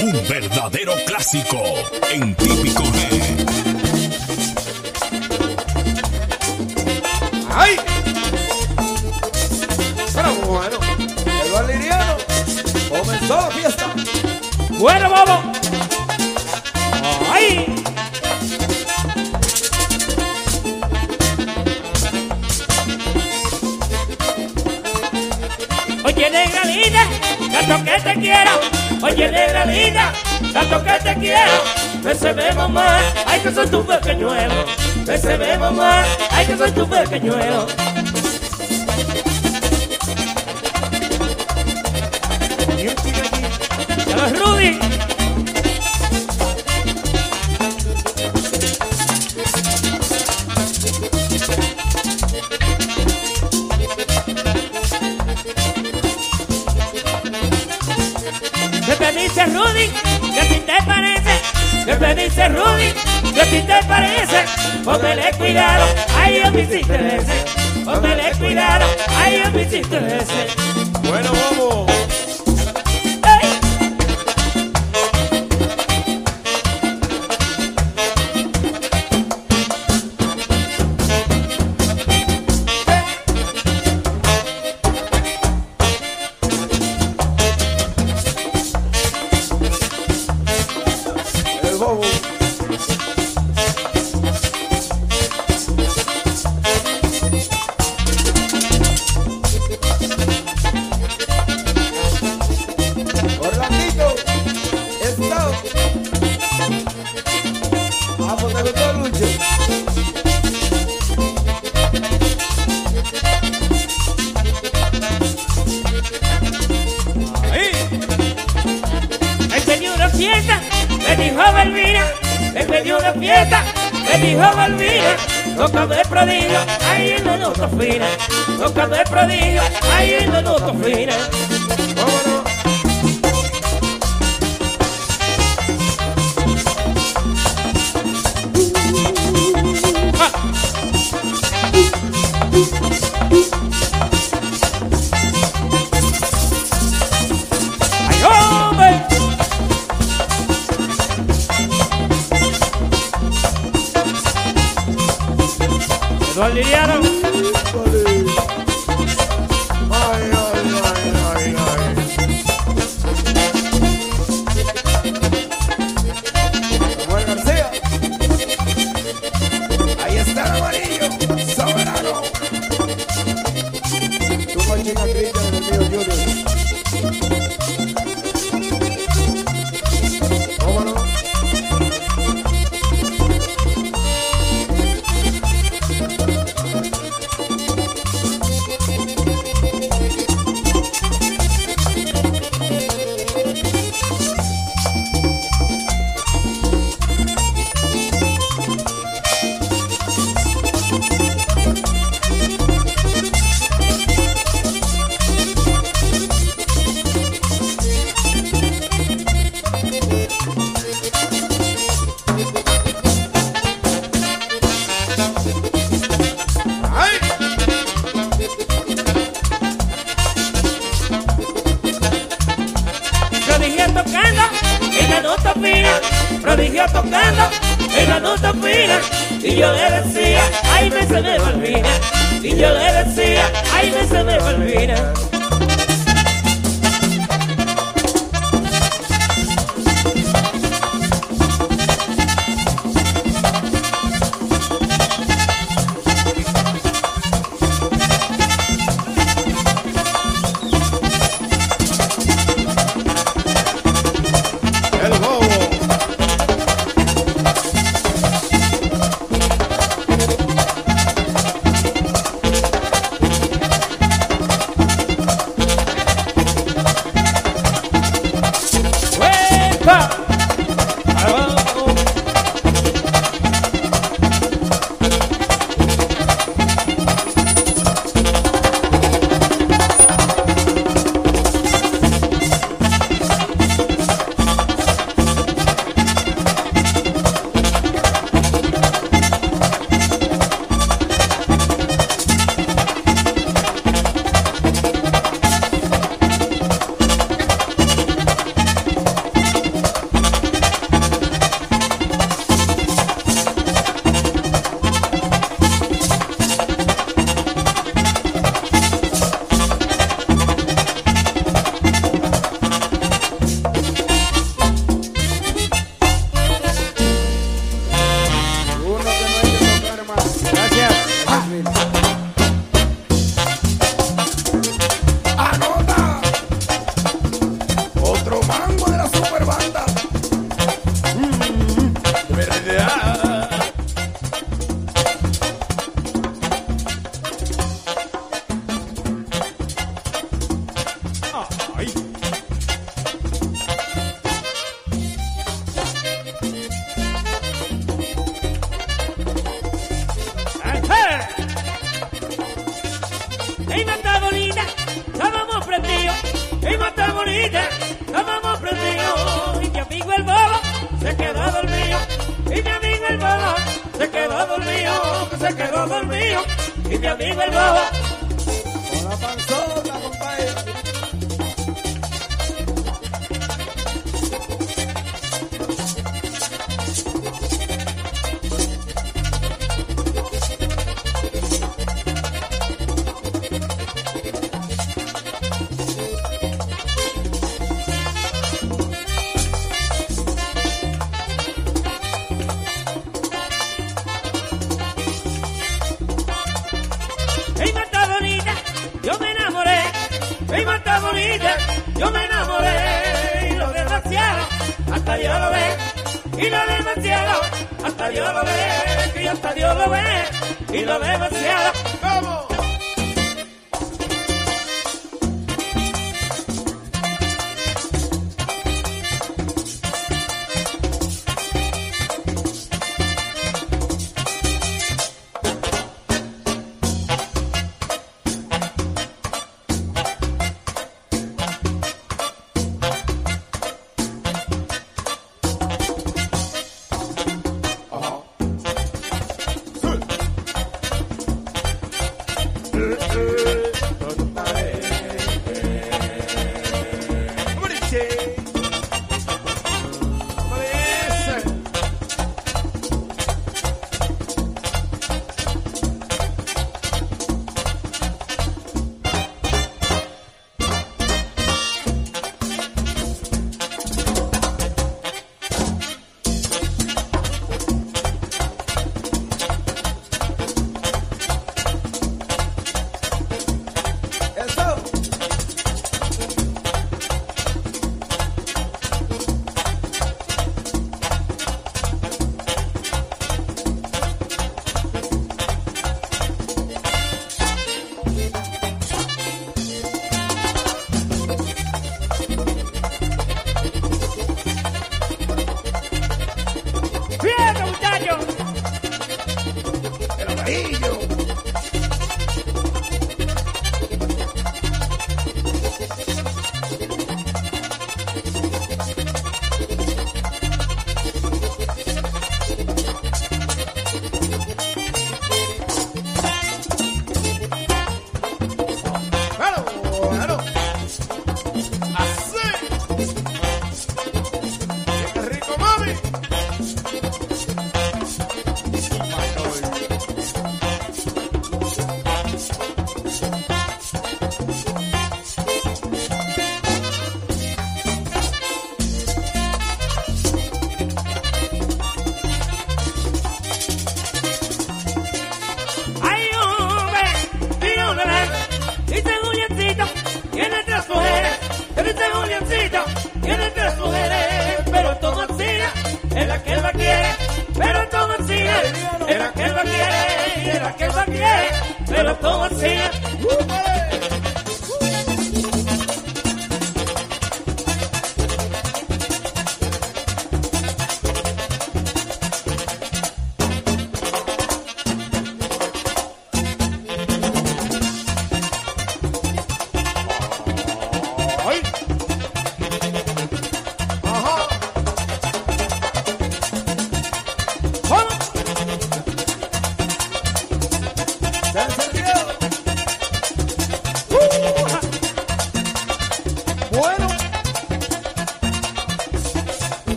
Un verdadero clásico en típico G. ¡Ay! Pero bueno, el valeriano comenzó la fiesta. Bueno, vamos. ¡Ay! Oye, negra linda, tanto que te quiero. Oye, negra linda, tanto que te quiero. Me se ve mamá, ay que soy tu pequeñuelo. Me se ve mamá, ay que soy tu pequeñuelo. Póngale cuidado, ay, me hiciste ese. Póngale cuidado, ay, me hiciste ese. Bueno, vamos. Balbina. Tócame el prodigio, ahí en la nota fina. Tócame el prodigio, ahí en la nota fina.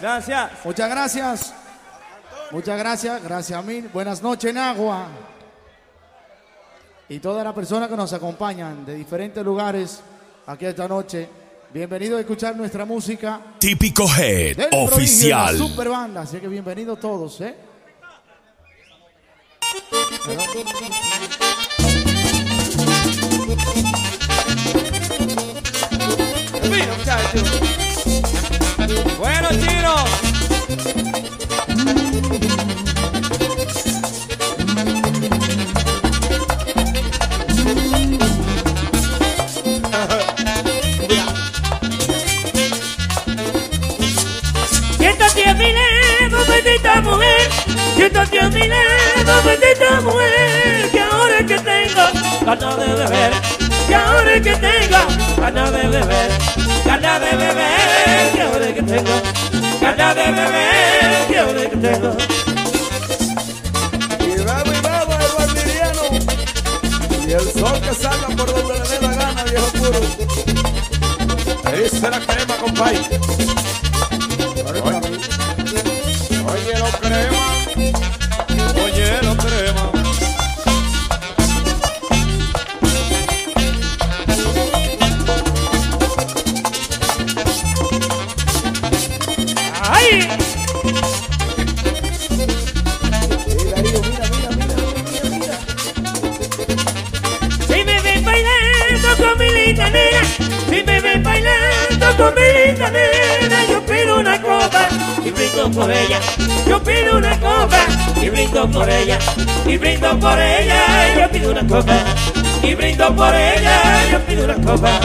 Gracias. Muchas gracias. Muchas gracias. Gracias a mí. Buenas noches, Nagua. y todas las personas que nos acompañan de diferentes lugares aquí esta noche. Bienvenidos a escuchar nuestra música Típico Head del Oficial. la super banda, así que bienvenidos todos, ¿eh? Mira, muchachos. Bueno, chino. Siéntate a mi lado, bendita mujer. Siéntate a mi lado, bendita mujer. Que ahora que tengo ganas de beber. Que ahora que tengo ganas de beber. Ganas de beber. Que ahora que tengo ganas de beber. Que ahora que tengo. Y bebo y bebo el valmiriano. Y el sol que salga por donde le dé la gana, viejo puro. Dice la crema, compadre. Con mi linda nena, yo pido una copa y brindo por ella. Yo pido una copa y brindo por ella. Y brindo por ella, yo pido una copa. Y brindo por ella, yo pido una copa.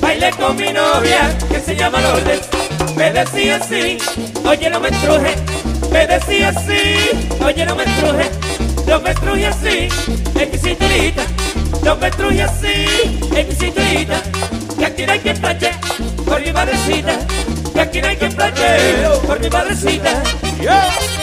Bailé con mi novia que se llama Lourdes. Me decía así, oye no me estruje, me decía así, oye no me estruje, no me estruje así, en mi cinturita, no me estruje así, en mi cinturita, que aquí no hay que plache, por mi madrecita, que aquí no hay que plache, por mi madrecita. Yeah.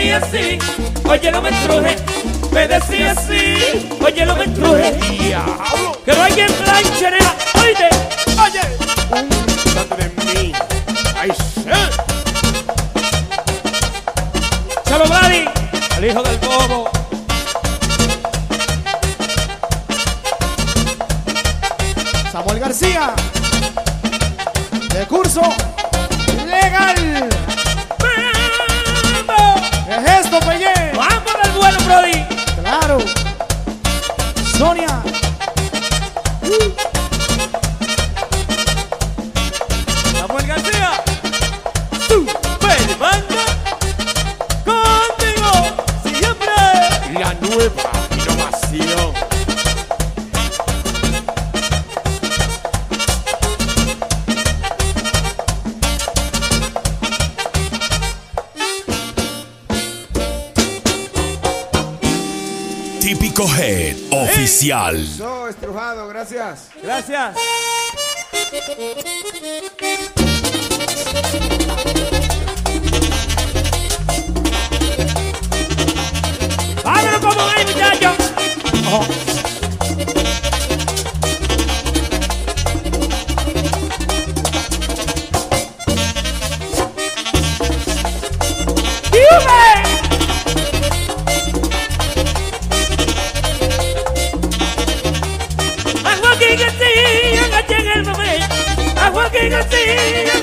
decía así, oye no me estruje, me decía así, oye no me estruje, que no hay en comercial. So, estrujado, gracias. Gracias.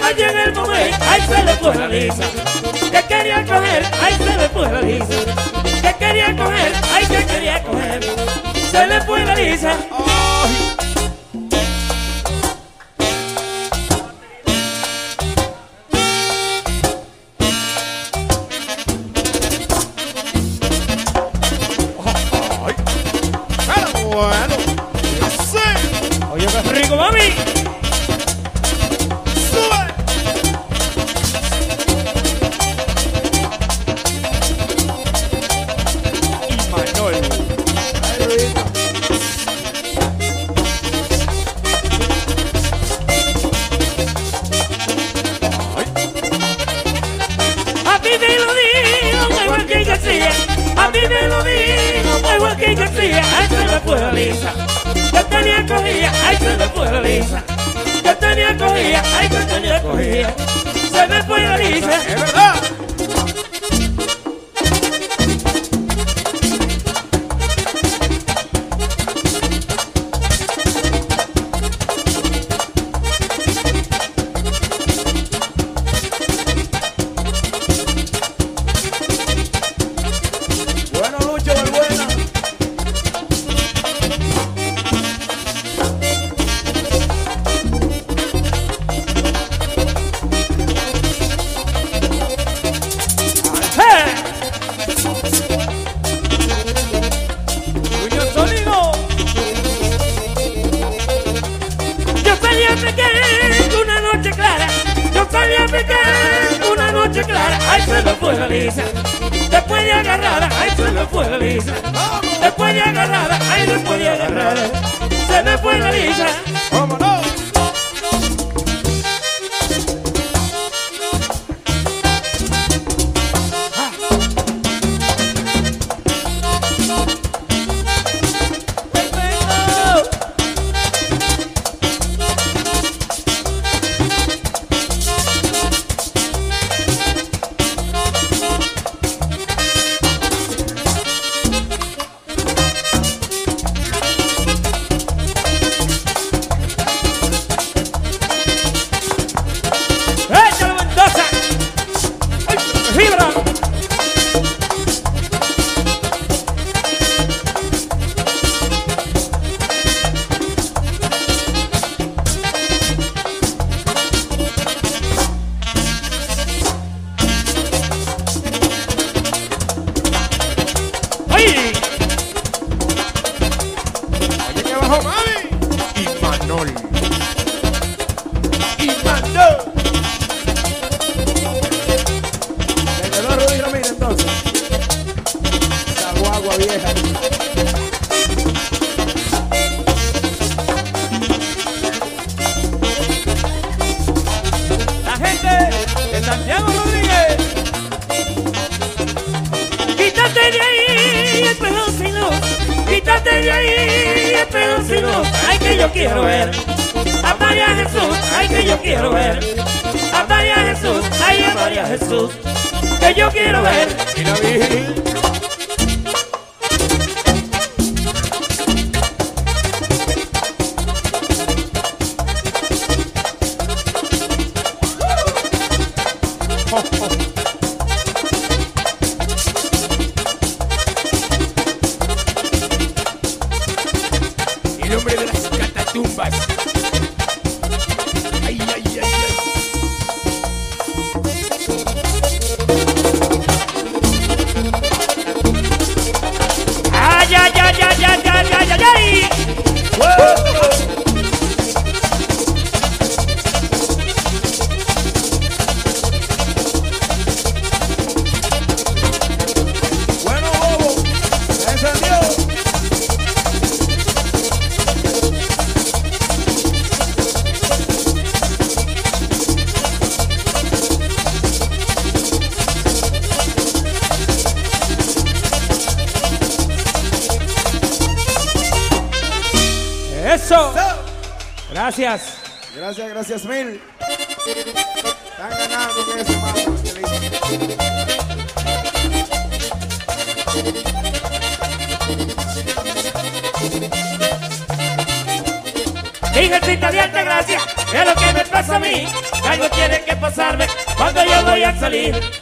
no llega el momento, ahí se le fue la lisa. Que quería coger, ahí se le fue la lisa. Que quería coger, ahí que quería coger. Se le fue la lisa. Vamos Italy.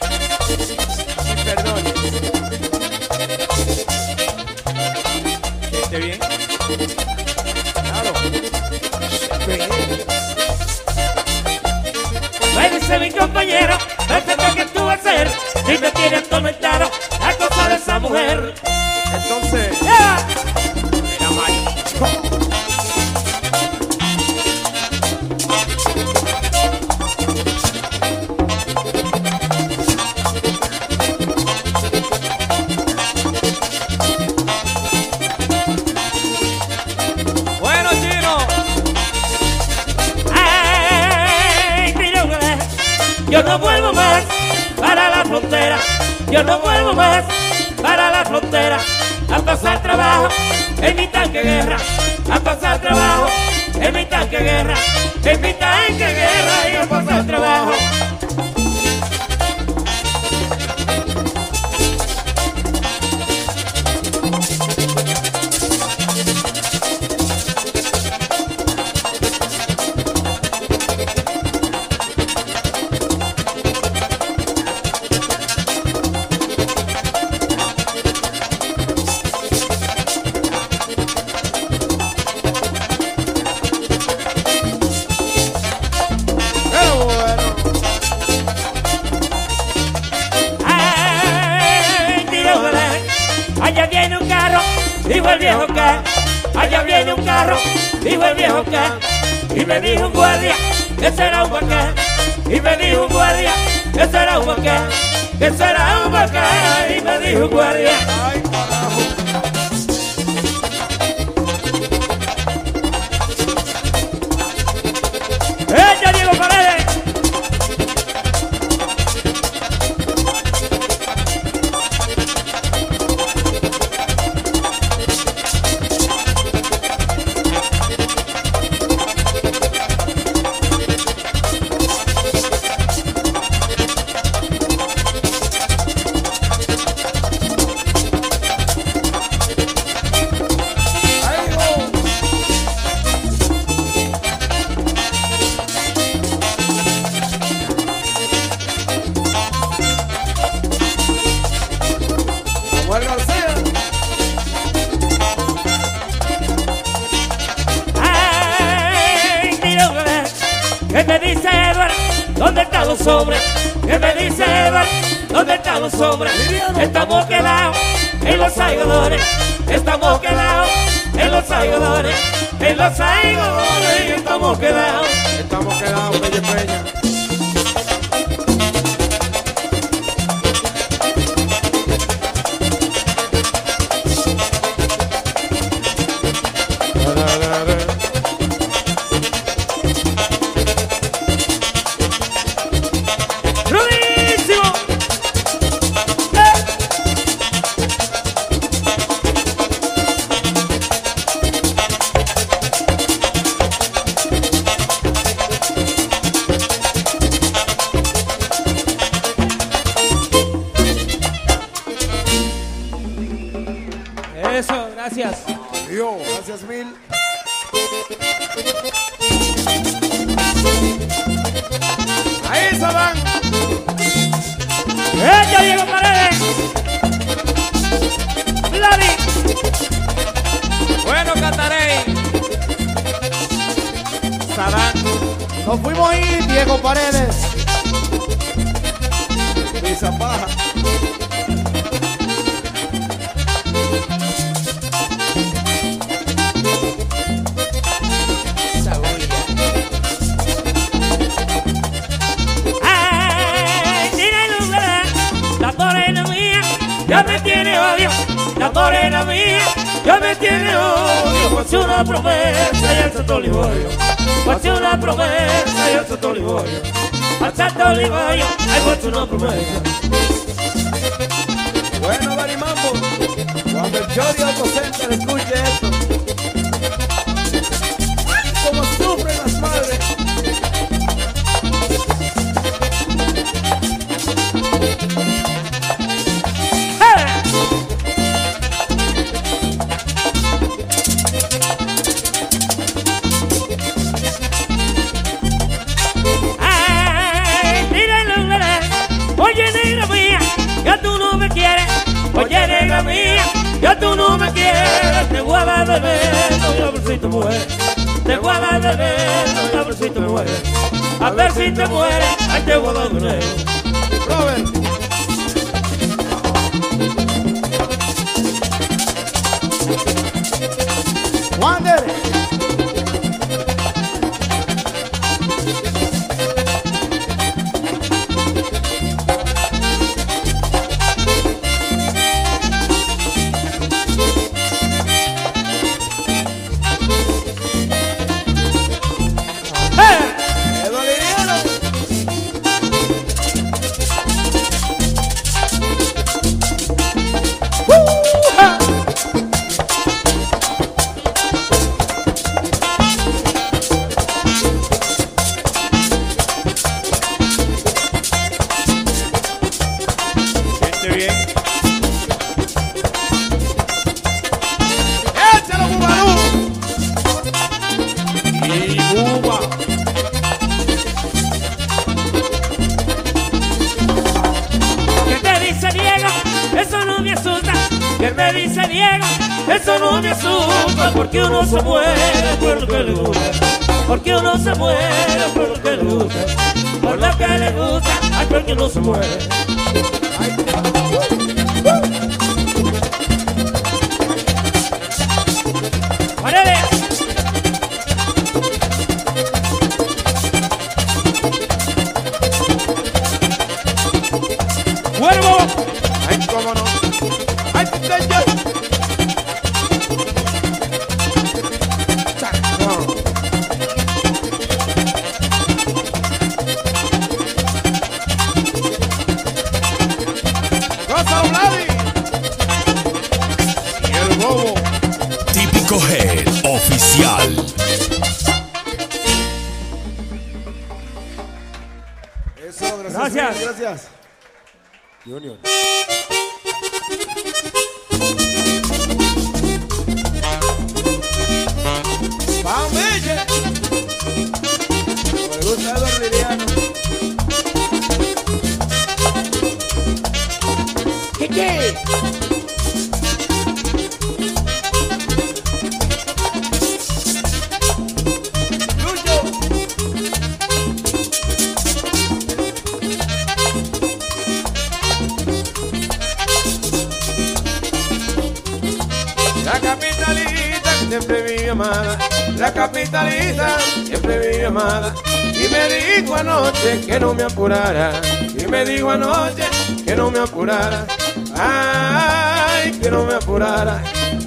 que no me apurara y me dijo anoche que no me apurara. Ay, que no me apurara.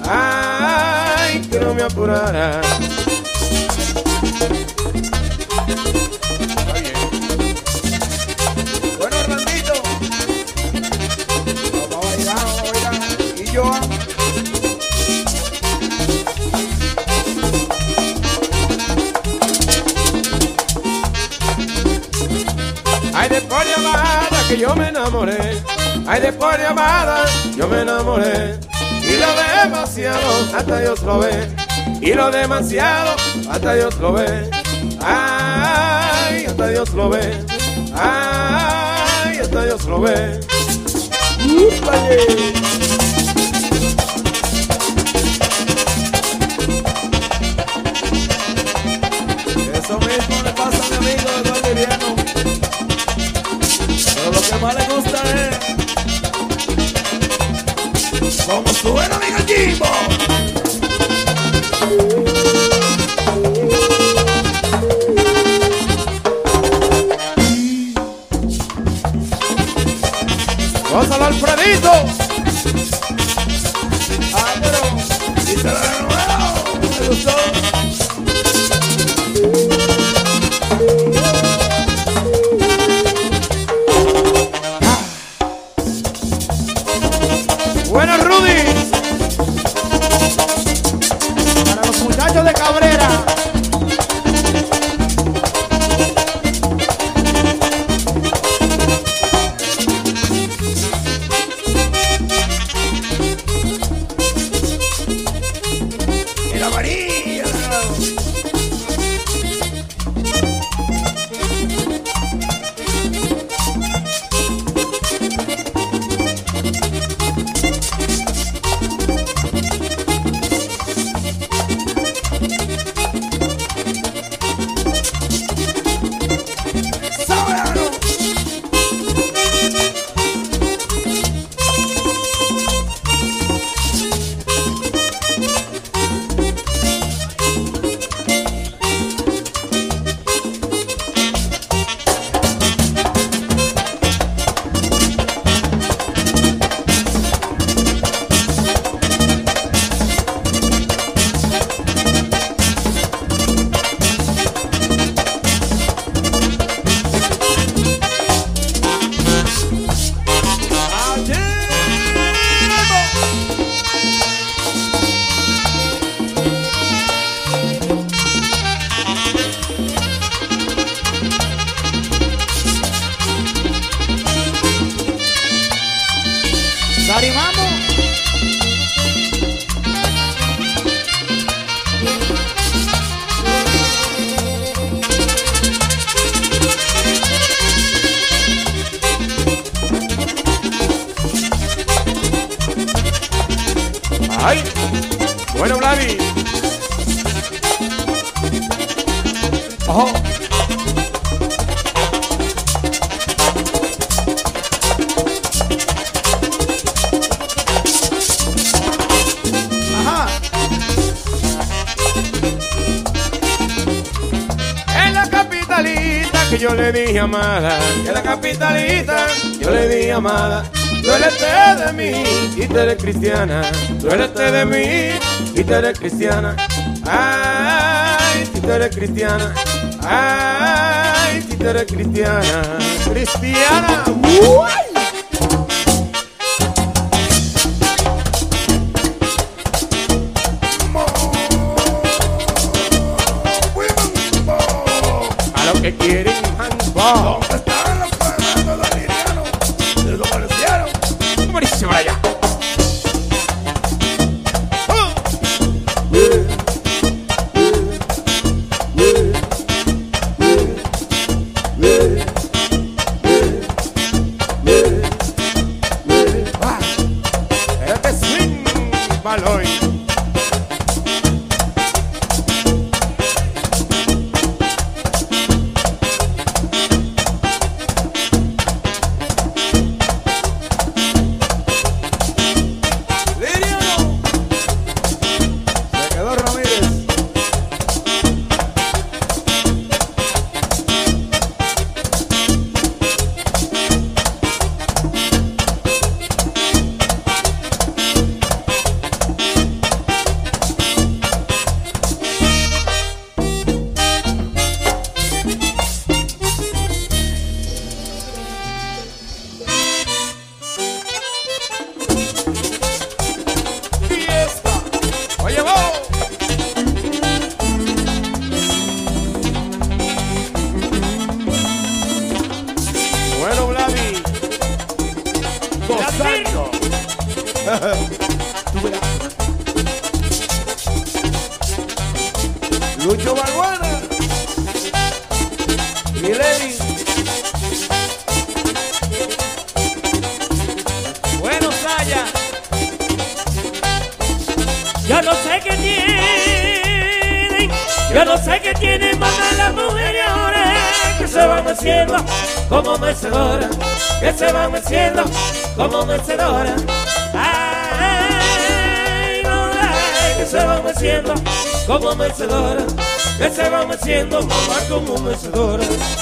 Ay, que no me apurara. enamoré. Ay, de por yo me enamoré. Y lo demasiado hasta Dios lo ve. Y lo demasiado hasta Dios lo ve. Ay, hasta Dios lo ve. Ay, hasta Dios lo ve. ¡Úpale! Eso mismo Como suena mi gallimbo. Yo le dije amada, en la capitalita yo le dije amada. Duélete de mí y tú eres cristiana. Duélete de mí y tú eres cristiana. Ay, si tú eres cristiana. Ay, si tú eres cristiana. Cristiana. A Lucho Balbuena. Y Lenin. Bueno, Saya. Yo no sé qué tienen, yo no sé qué tienen mamá las mujeres ahora que se van haciendo como mecedoras, que se van haciendo como mecedoras. Ay, no, ay, que se van haciendo como mecedoras, que se van haciendo mamá como mecedoras.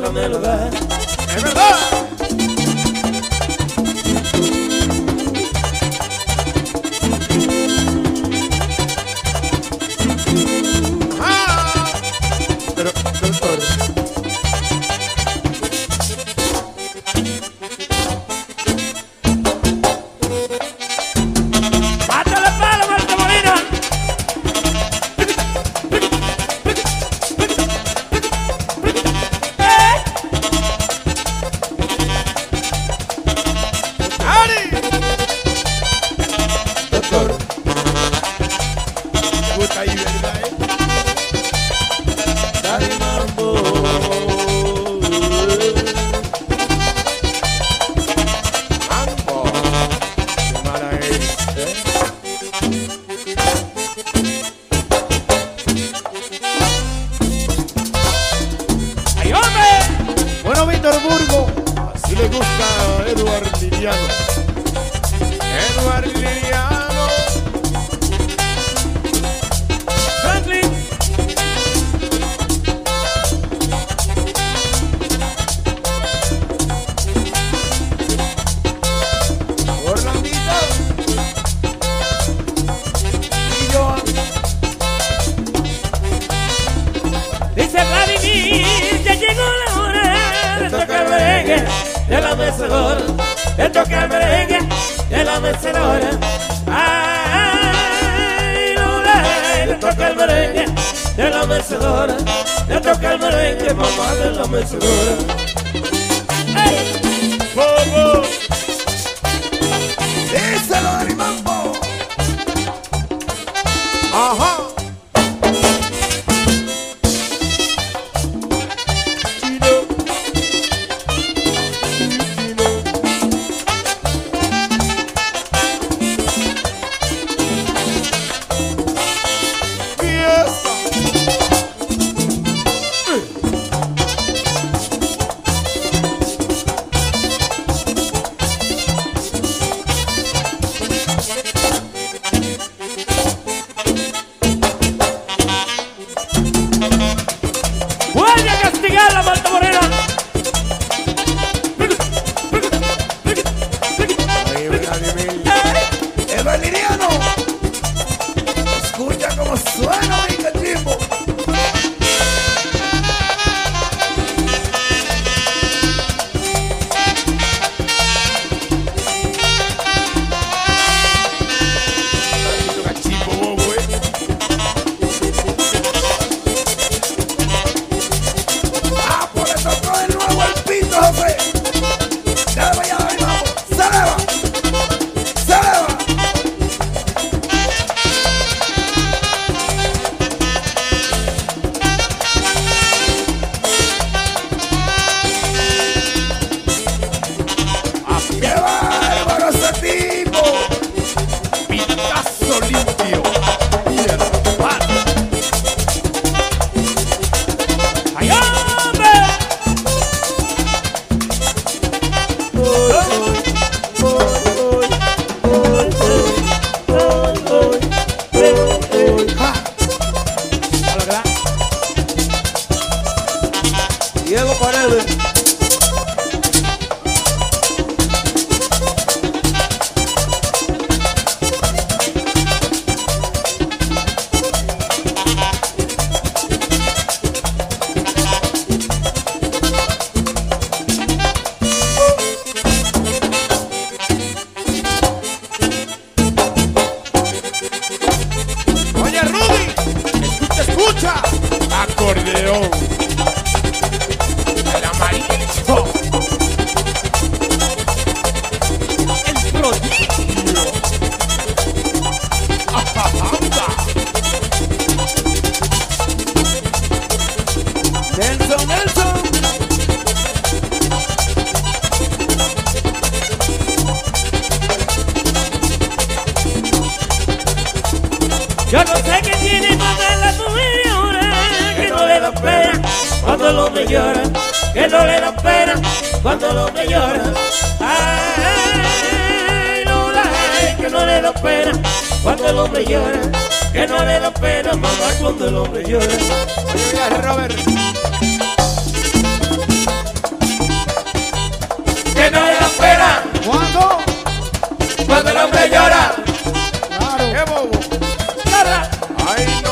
Mamá, Bueno, Víctor Burgo, Así le gusta a Eduard Liriano. Eduard Liriano. De tocar merengue de la mecedora. Ay, Lola, de tocar merengue de la mecedora, de tocar merengue, mamá de la mecedora. Ay, no.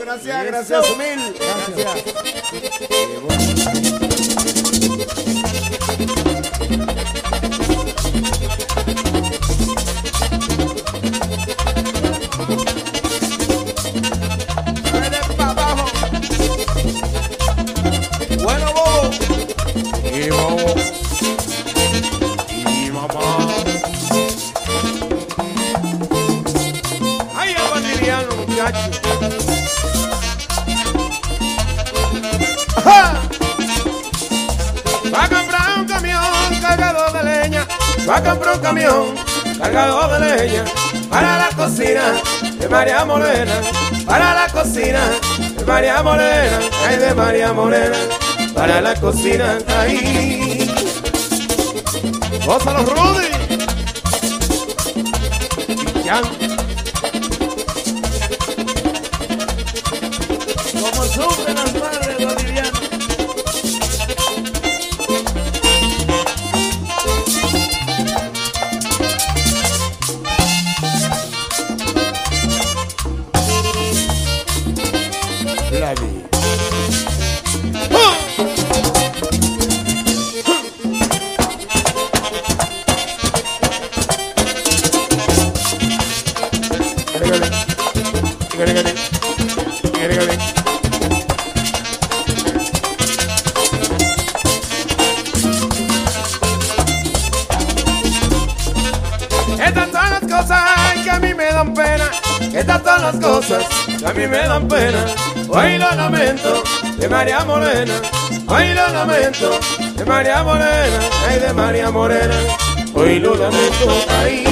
Gracias, gracias, Sumil. Gracias. María Morena, para la cocina, de María Morena, ay de María Morena, para la cocina, ay. los Rudy! Y ya. morena, hoy lo lamento ahí.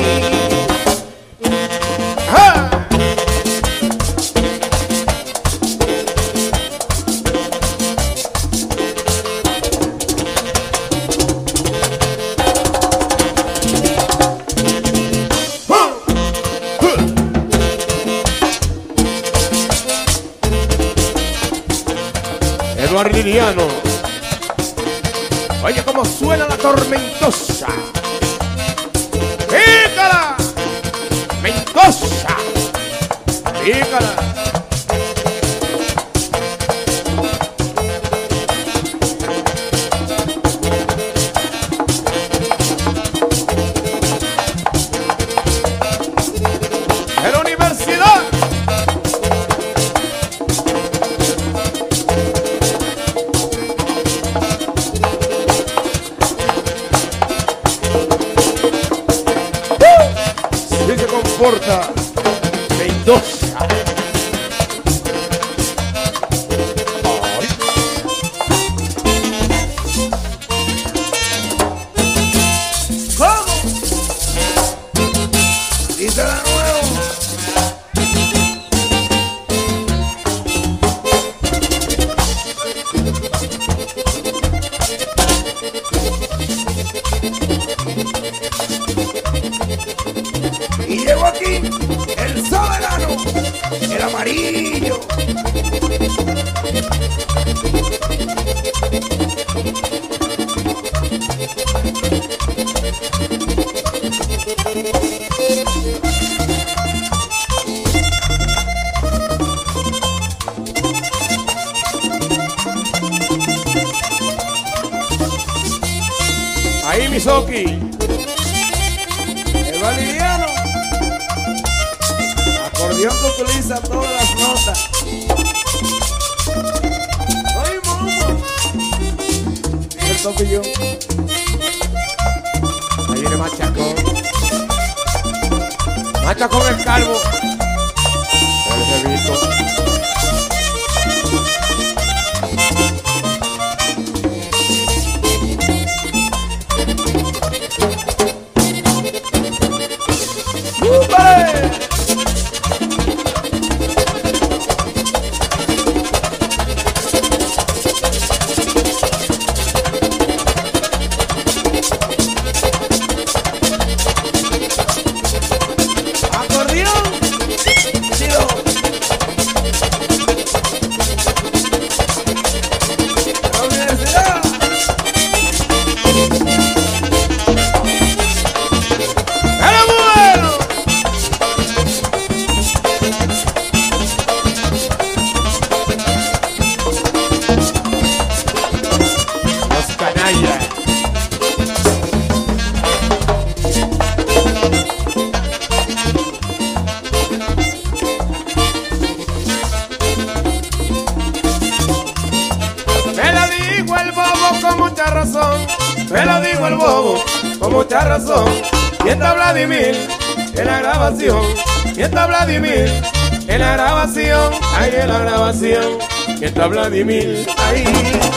¡Ja! Eduardo como suena la tormentosa. Pícala, mentosa, pícala. Machacón el calvo. Vladimir ahí.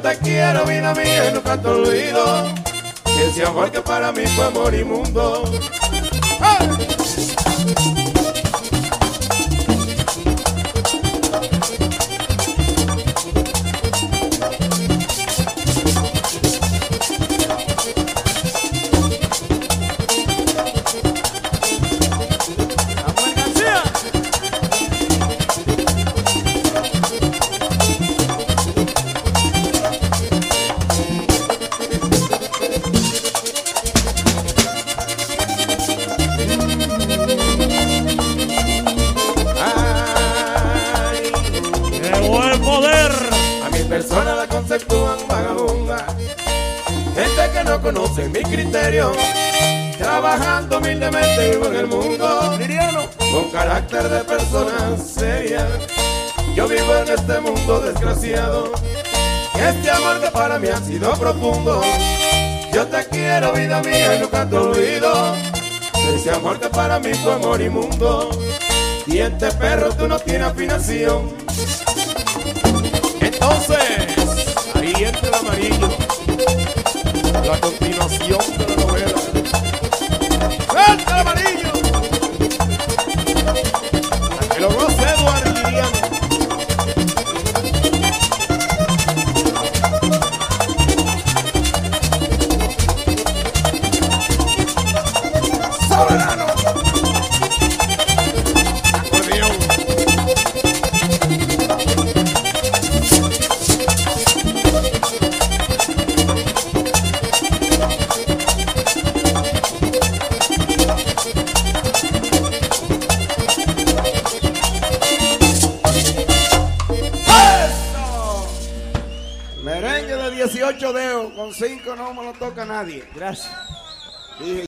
Te quiero, vida mía, y nunca te olvido. Ese amor que para mí fue amor inmundo. ¡Ay! Amor que para mí ha sido profundo. Yo te quiero, vida mía, y nunca te olvido. Ese amor que para mí fue amor inmundo. Y este perro tú no tienes afinación. Entonces, ahí entra el amarillo. La continuación